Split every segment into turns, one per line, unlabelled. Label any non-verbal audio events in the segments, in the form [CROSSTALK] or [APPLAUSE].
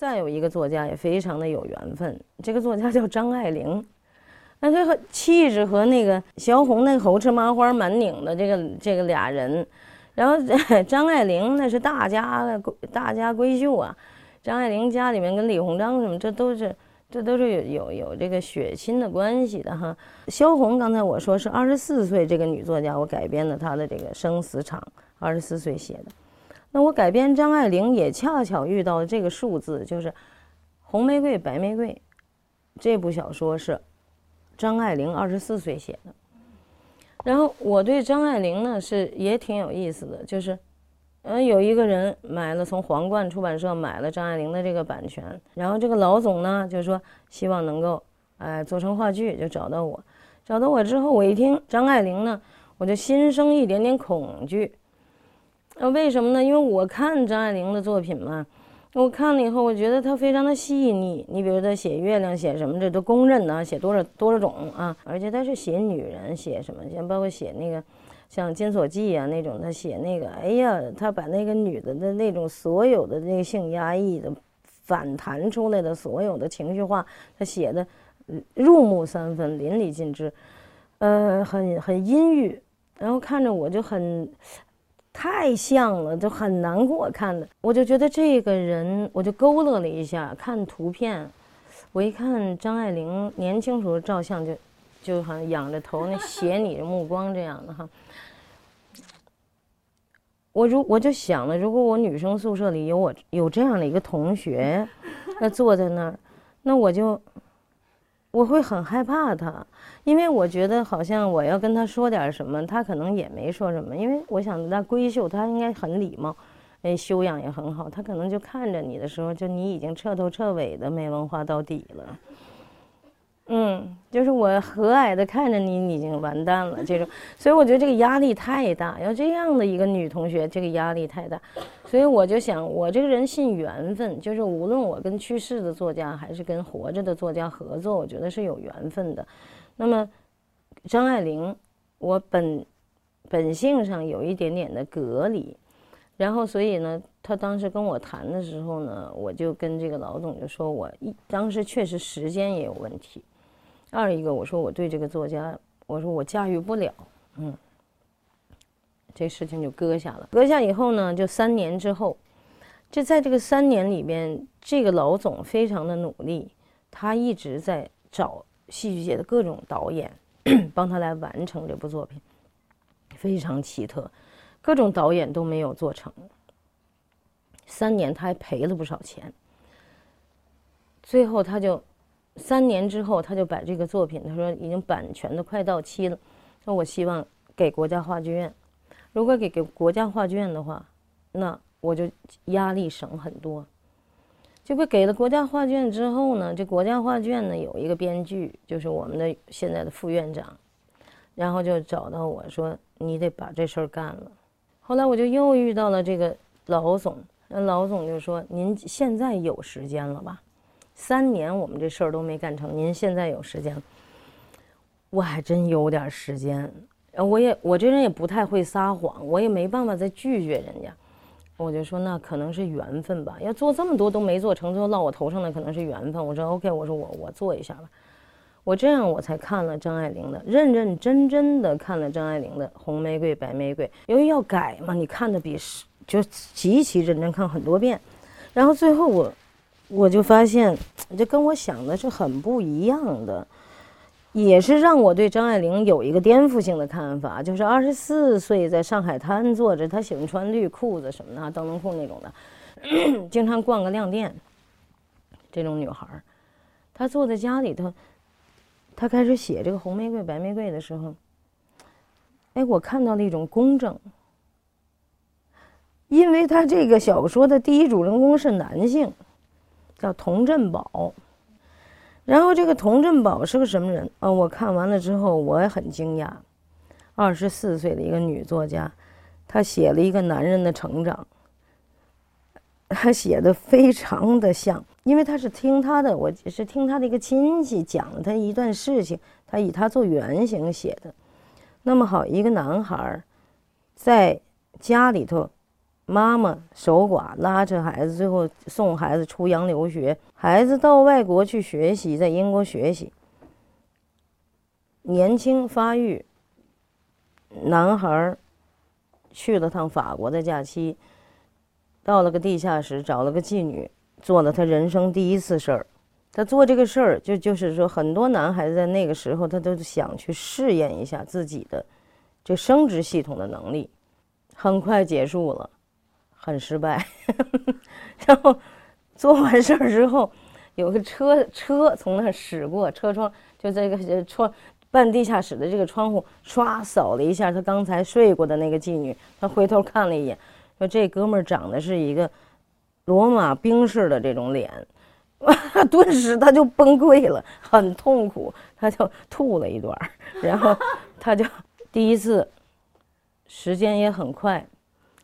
再有一个作家也非常的有缘分，这个作家叫张爱玲，那这个气质和那个萧红那猴吃麻花满拧的这个这个俩人，然后 [LAUGHS] 张爱玲那是大家的大家闺秀啊，张爱玲家里面跟李鸿章什么这都是这都是有有有这个血亲的关系的哈。萧红刚才我说是二十四岁这个女作家，我改编的她的这个生死场，二十四岁写的。那我改编张爱玲也恰巧遇到这个数字，就是红玫瑰白玫瑰这部小说是张爱玲二十四岁写的。然后我对张爱玲呢是也挺有意思的，就是嗯有一个人买了从皇冠出版社买了张爱玲的这个版权，然后这个老总呢就说希望能够哎做成话剧，就找到我，找到我之后我一听张爱玲呢，我就心生一点点恐惧。那为什么呢？因为我看张爱玲的作品嘛，我看了以后，我觉得她非常的细腻。你比如她写月亮，写什么，这都公认的，写多少多少种啊。而且她是写女人，写什么，像包括写那个像《金锁记》啊那种，她写那个，哎呀，她把那个女的的那种所有的那个性压抑的反弹出来的所有的情绪化，她写的入木三分，淋漓尽致，呃，很很阴郁，然后看着我就很。太像了，就很难过看的。我就觉得这个人，我就勾勒了一下，看图片，我一看张爱玲年轻时候照相，就就好像仰着头那斜睨着目光这样的哈。我如我就想了，如果我女生宿舍里有我有这样的一个同学，那坐在那儿，那我就。我会很害怕她，因为我觉得好像我要跟他说点什么，他可能也没说什么。因为我想那闺秀，她应该很礼貌，哎，修养也很好。他可能就看着你的时候，就你已经彻头彻尾的没文化到底了。嗯，就是我和蔼的看着你，你已经完蛋了这种，所以我觉得这个压力太大。要这样的一个女同学，这个压力太大，所以我就想，我这个人信缘分，就是无论我跟去世的作家，还是跟活着的作家合作，我觉得是有缘分的。那么张爱玲，我本本性上有一点点的隔离，然后所以呢，他当时跟我谈的时候呢，我就跟这个老总就说我一当时确实时间也有问题。二一个，我说我对这个作家，我说我驾驭不了，嗯，这事情就搁下了。搁下以后呢，就三年之后，就在这个三年里边，这个老总非常的努力，他一直在找戏剧界的各种导演，帮他来完成这部作品，非常奇特，各种导演都没有做成。三年他还赔了不少钱，最后他就。三年之后，他就把这个作品，他说已经版权都快到期了，那我希望给国家话剧院。如果给给国家话剧院的话，那我就压力省很多。结果给了国家画卷之后呢，这国家画卷呢有一个编剧，就是我们的现在的副院长，然后就找到我说：“你得把这事儿干了。”后来我就又遇到了这个老总，那老总就说：“您现在有时间了吧？”三年我们这事儿都没干成，您现在有时间？我还真有点时间，我也我这人也不太会撒谎，我也没办法再拒绝人家。我就说那可能是缘分吧，要做这么多都没做成，最后落我头上的可能是缘分。我说 OK，我说我我做一下吧。我这样我才看了张爱玲的，认认真真的看了张爱玲的《红玫瑰白玫瑰》，由于要改嘛，你看的比就极其认真看很多遍，然后最后我。我就发现，这跟我想的是很不一样的，也是让我对张爱玲有一个颠覆性的看法。就是二十四岁在上海滩坐着，她喜欢穿绿裤子什么的，灯笼裤那种的，[CLEARS THROAT] 经常逛个亮店。这种女孩，她坐在家里头，她开始写这个红玫瑰白玫瑰的时候，哎，我看到了一种公正，因为她这个小说的第一主人公是男性。叫童振宝，然后这个童振宝是个什么人啊？我看完了之后，我也很惊讶。二十四岁的一个女作家，她写了一个男人的成长，她写的非常的像，因为她是听他的，我是听他的一个亲戚讲了他一段事情，他以他做原型写的。那么好，一个男孩在家里头妈妈守寡，拉扯孩子，最后送孩子出洋留学，孩子到外国去学习，在英国学习。年轻发育，男孩去了趟法国的假期，到了个地下室，找了个妓女，做了他人生第一次事儿。他做这个事儿，就就是说，很多男孩子在那个时候，他都想去试验一下自己的这生殖系统的能力。很快结束了，很失败。[LAUGHS] 然后做完事儿之后，有个车车从那驶过，车窗就这个窗。半地下室的这个窗户，唰扫了一下他刚才睡过的那个妓女。他回头看了一眼，说：“这哥们儿长得是一个罗马兵士的这种脸。” [LAUGHS] 顿时他就崩溃了，很痛苦，他就吐了一段然后他就第一次，时间也很快，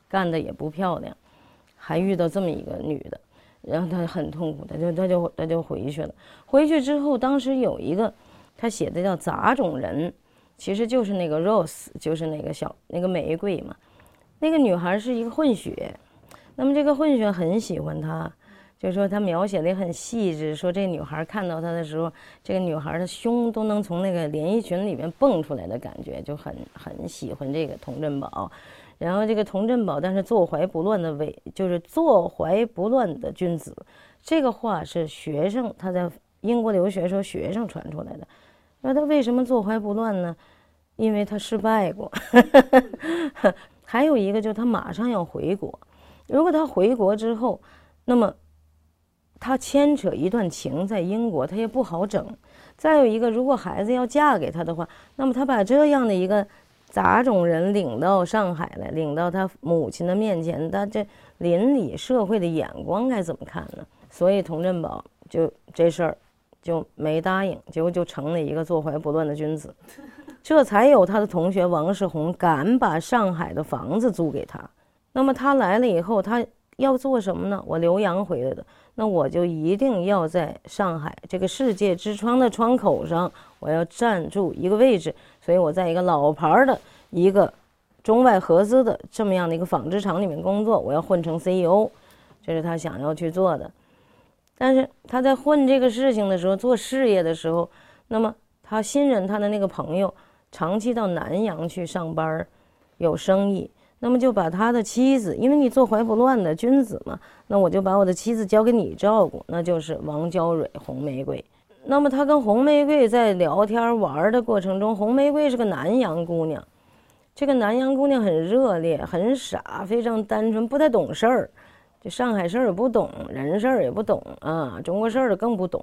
干的也不漂亮，还遇到这么一个女的，然后他很痛苦，他就他就他就回去了。回去之后，当时有一个。他写的叫杂种人，其实就是那个 rose，就是那个小那个玫瑰嘛。那个女孩是一个混血，那么这个混血很喜欢他，就说他描写的很细致，说这女孩看到他的时候，这个女孩的胸都能从那个连衣裙里面蹦出来的感觉，就很很喜欢这个童振宝。然后这个童振宝，但是坐怀不乱的为就是坐怀不乱的君子，这个话是学生他在英国留学时候学生传出来的。那他为什么坐怀不乱呢？因为他失败过。[LAUGHS] 还有一个就是他马上要回国，如果他回国之后，那么他牵扯一段情在英国，他也不好整。再有一个，如果孩子要嫁给他的话，那么他把这样的一个杂种人领到上海来，领到他母亲的面前，他这邻里社会的眼光该怎么看呢？所以童振宝就这事儿。就没答应，结果就成了一个坐怀不乱的君子，[LAUGHS] 这才有他的同学王世宏敢把上海的房子租给他。那么他来了以后，他要做什么呢？我留洋回来的，那我就一定要在上海这个世界之窗的窗口上，我要站住一个位置。所以我在一个老牌的一个中外合资的这么样的一个纺织厂里面工作，我要混成 CEO，这是他想要去做的。但是他在混这个事情的时候，做事业的时候，那么他信任他的那个朋友，长期到南阳去上班，有生意，那么就把他的妻子，因为你坐怀不乱的君子嘛，那我就把我的妻子交给你照顾，那就是王娇蕊红玫瑰。那么他跟红玫瑰在聊天玩的过程中，红玫瑰是个南洋姑娘，这个南洋姑娘很热烈，很傻，非常单纯，不太懂事儿。这上海事儿也不懂，人事儿也不懂啊，中国事儿的更不懂。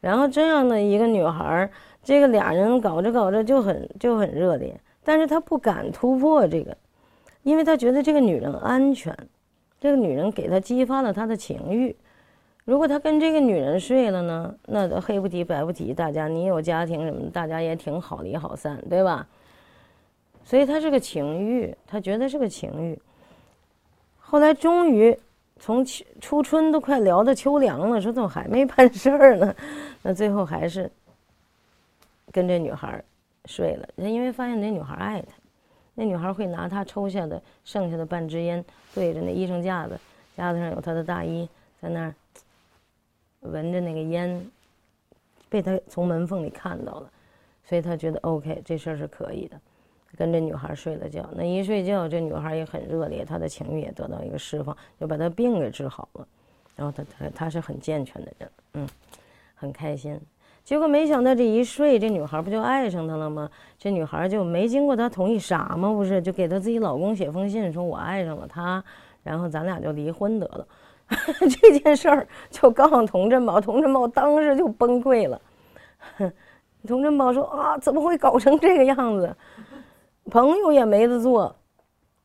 然后这样的一个女孩，这个俩人搞着搞着就很就很热烈，但是他不敢突破这个，因为他觉得这个女人安全，这个女人给他激发了他的情欲。如果他跟这个女人睡了呢，那黑不提白不提，大家你有家庭什么，大家也挺好离好散，对吧？所以他是个情欲，他觉得是个情欲。后来终于。从秋初春都快聊到秋凉了，说怎么还没办事儿呢？[LAUGHS] 那最后还是跟这女孩睡了。因为发现那女孩爱他，那女孩会拿他抽下的剩下的半支烟对着那医生架子，架子上有他的大衣，在那儿闻着那个烟，被他从门缝里看到了，所以他觉得 OK，这事儿是可以的。跟这女孩睡了觉，那一睡觉，这女孩也很热烈，她的情欲也得到一个释放，就把她病给治好了。然后她她她是很健全的人，嗯，很开心。结果没想到这一睡，这女孩不就爱上他了吗？这女孩就没经过他同意，傻吗？不是，就给她自己老公写封信，说我爱上了他，然后咱俩就离婚得了。[LAUGHS] 这件事儿就告诉童振宝，童振宝当时就崩溃了。童振宝说啊，怎么会搞成这个样子？朋友也没得做，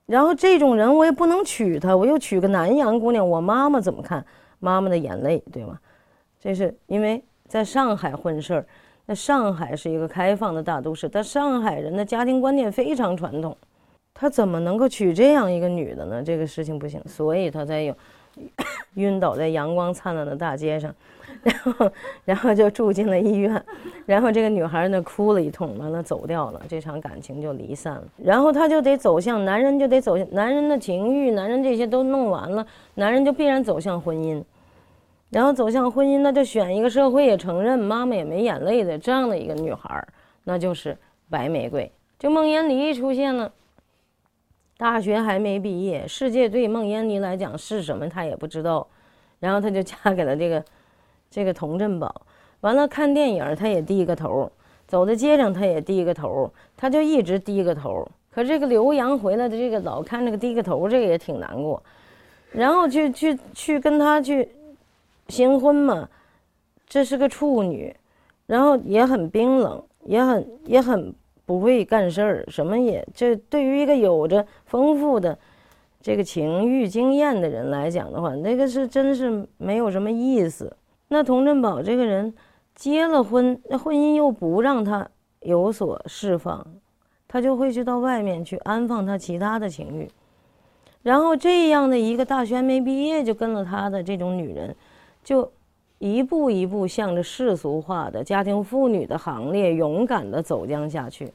然后这种人我也不能娶她，我又娶个南洋姑娘，我妈妈怎么看？妈妈的眼泪，对吗？这是因为在上海混事儿，那上海是一个开放的大都市，但上海人的家庭观念非常传统，他怎么能够娶这样一个女的呢？这个事情不行，所以他才有晕倒在阳光灿烂的大街上，然后然后就住进了医院，然后这个女孩呢哭了一通，完了走掉了，这场感情就离散了。然后他就得走向男人，就得走向男人的情欲，男人这些都弄完了，男人就必然走向婚姻，然后走向婚姻，那就选一个社会也承认、妈妈也没眼泪的这样的一个女孩，那就是白玫瑰。就孟烟离出现了。大学还没毕业，世界对孟烟妮来讲是什么，她也不知道。然后她就嫁给了这个 [LAUGHS] 这个童振宝。完了看电影，她也低个头；走在街上，她也低个头。她就一直低个头。可这个刘洋回来的这个老看这个低个头，这个也挺难过。然后去去去跟他去新婚嘛，这是个处女，然后也很冰冷，也很也很。不会干事儿，什么也这对于一个有着丰富的这个情欲经验的人来讲的话，那个是真是没有什么意思。那童振宝这个人结了婚，那婚姻又不让他有所释放，他就会去到外面去安放他其他的情欲。然后这样的一个大学没毕业就跟了他的这种女人，就。一步一步向着世俗化的家庭妇女的行列勇敢地走将下去，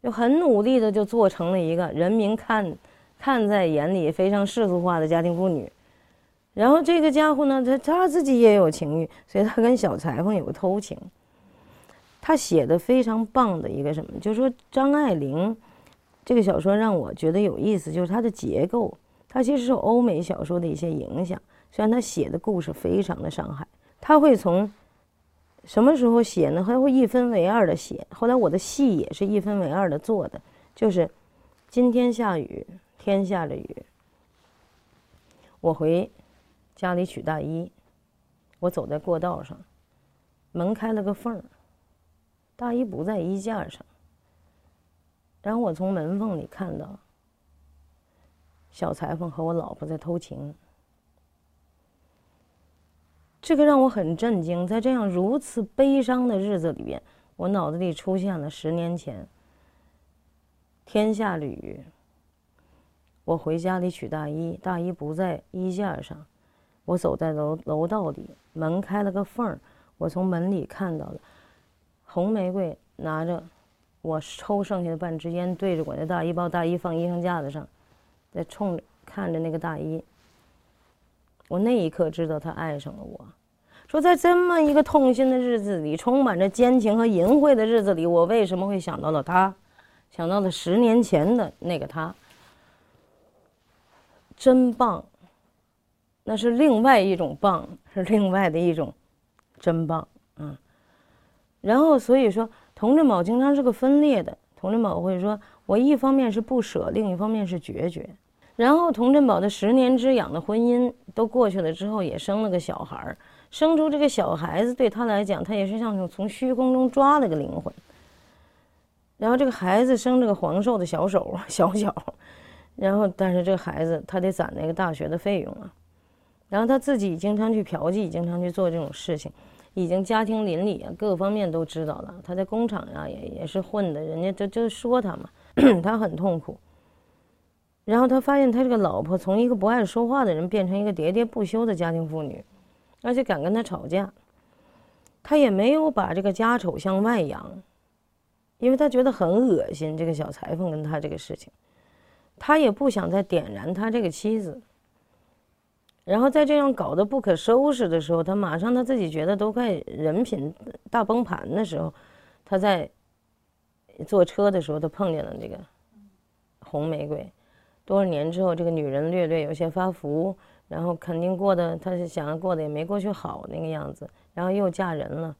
就很努力的就做成了一个人民看看在眼里非常世俗化的家庭妇女。然后这个家伙呢，他他自己也有情欲，所以他跟小裁缝有个偷情。他写的非常棒的一个什么，就是说张爱玲这个小说让我觉得有意思，就是它的结构，它其实是欧美小说的一些影响。虽然他写的故事非常的伤害，他会从什么时候写呢？他会一分为二的写。后来我的戏也是一分为二的做的，就是今天下雨，天下着雨，我回家里取大衣，我走在过道上，门开了个缝儿，大衣不在衣架上，然后我从门缝里看到小裁缝和我老婆在偷情。这个让我很震惊，在这样如此悲伤的日子里边，我脑子里出现了十年前。天下着雨，我回家里取大衣，大衣不在衣架上，我走在楼楼道里，门开了个缝儿，我从门里看到了红玫瑰拿着我抽剩下的半支烟，对着我的大衣包，大衣放衣裳架子上，在冲着看着那个大衣。我那一刻知道他爱上了我，说在这么一个痛心的日子里，充满着奸情和淫秽的日子里，我为什么会想到了他，想到了十年前的那个他，真棒。那是另外一种棒，是另外的一种真棒，嗯。然后所以说，童振宝经常是个分裂的，童振宝会说，我一方面是不舍，另一方面是决绝。然后童振宝的十年之痒的婚姻都过去了之后，也生了个小孩儿。生出这个小孩子对他来讲，他也是像从虚空中抓了个灵魂。然后这个孩子生这个黄瘦的小手小脚，[LAUGHS] 然后但是这个孩子他得攒那个大学的费用啊。然后他自己经常去嫖妓，经常去做这种事情，已经家庭邻里啊各方面都知道了。他在工厂呀也也是混的，人家就就说他嘛，[CLEARS THROAT] 他很痛苦。然后他发现，他这个老婆从一个不爱说话的人变成一个喋喋不休的家庭妇女，而且敢跟他吵架。他也没有把这个家丑向外扬，因为他觉得很恶心这个小裁缝跟他这个事情，他也不想再点燃他这个妻子。然后在这样搞得不可收拾的时候，他马上他自己觉得都快人品大崩盘的时候，他在坐车的时候，他碰见了这个红玫瑰。多少年之后，这个女人略略有些发福，然后肯定过得，她是想要过得也没过去好那个样子，然后又嫁人了。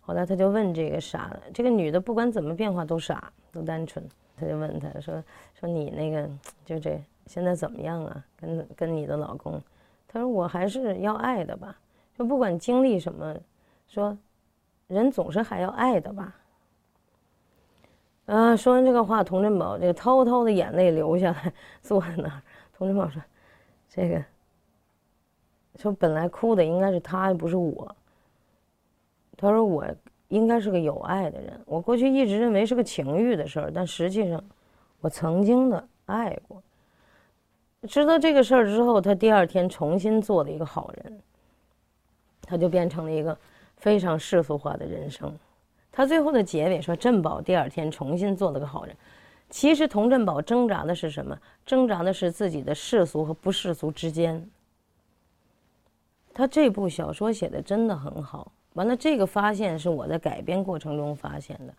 后来他就问这个傻，这个女的不管怎么变化都傻，都单纯。他就问他说：“说你那个就这现在怎么样啊？跟跟你的老公？”他说：“我还是要爱的吧，说不管经历什么，说人总是还要爱的吧。”啊！说完这个话，童振宝这个滔滔的眼泪流下来，坐在那儿。童振宝说：“这个，说本来哭的应该是他，不是我。”他说：“我应该是个有爱的人。我过去一直认为是个情欲的事儿，但实际上，我曾经的爱过。知道这个事儿之后，他第二天重新做了一个好人，他就变成了一个非常世俗化的人生。他最后的结尾说：“振宝第二天重新做了个好人。”其实童振宝挣扎的是什么？挣扎的是自己的世俗和不世俗之间。他这部小说写的真的很好。完了，这个发现是我在改编过程中发现的。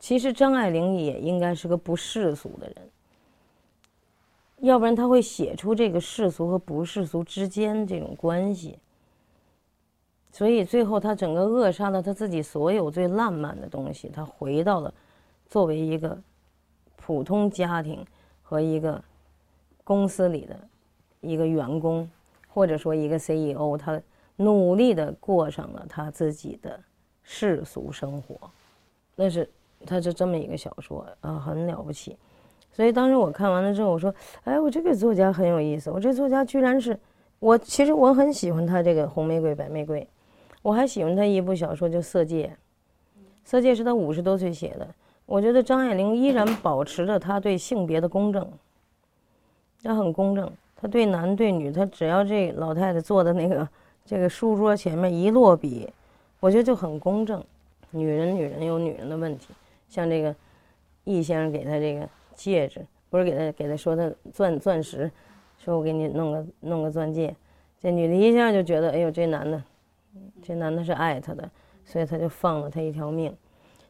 其实张爱玲也应该是个不世俗的人，要不然他会写出这个世俗和不世俗之间这种关系。所以最后他整个扼杀了他自己所有最浪漫的东西，他回到了作为一个普通家庭和一个公司里的一个员工，或者说一个 CEO，他努力的过上了他自己的世俗生活。那是他是这么一个小说啊，很了不起。所以当时我看完了之后，我说：“哎，我这个作家很有意思。我这作家居然是我，其实我很喜欢他这个红玫瑰白玫瑰。”我还喜欢他一部小说，叫《色戒》。《色戒》是他五十多岁写的。我觉得张爱玲依然保持着她对性别的公正，她很公正。她对男对女，她只要这老太太坐的那个这个书桌前面一落笔，我觉得就很公正。女人女人有女人的问题，像这个易先生给她这个戒指，不是给她给她说她钻钻石，说我给你弄个弄个钻戒，这女的一下就觉得，哎呦，这男的。这男的是爱她的，所以他就放了她一条命。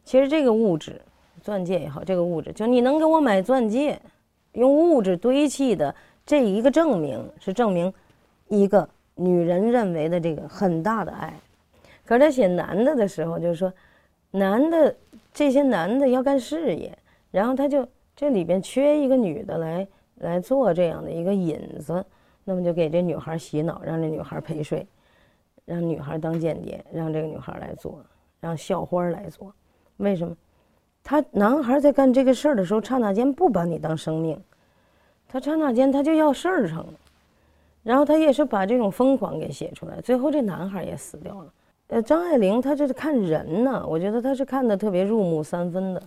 其实这个物质，钻戒也好，这个物质，就你能给我买钻戒，用物质堆砌的这一个证明，是证明一个女人认为的这个很大的爱。可是他写男的的时候，就是说，男的这些男的要干事业，然后他就这里边缺一个女的来来做这样的一个引子，那么就给这女孩洗脑，让这女孩陪睡。让女孩当间谍，让这个女孩来做，让校花来做，为什么？他男孩在干这个事儿的时候，刹那间不把你当生命，他刹那间他就要事儿成，然后他也是把这种疯狂给写出来，最后这男孩也死掉了。呃，张爱玲她这是看人呢，我觉得她是看的特别入木三分的。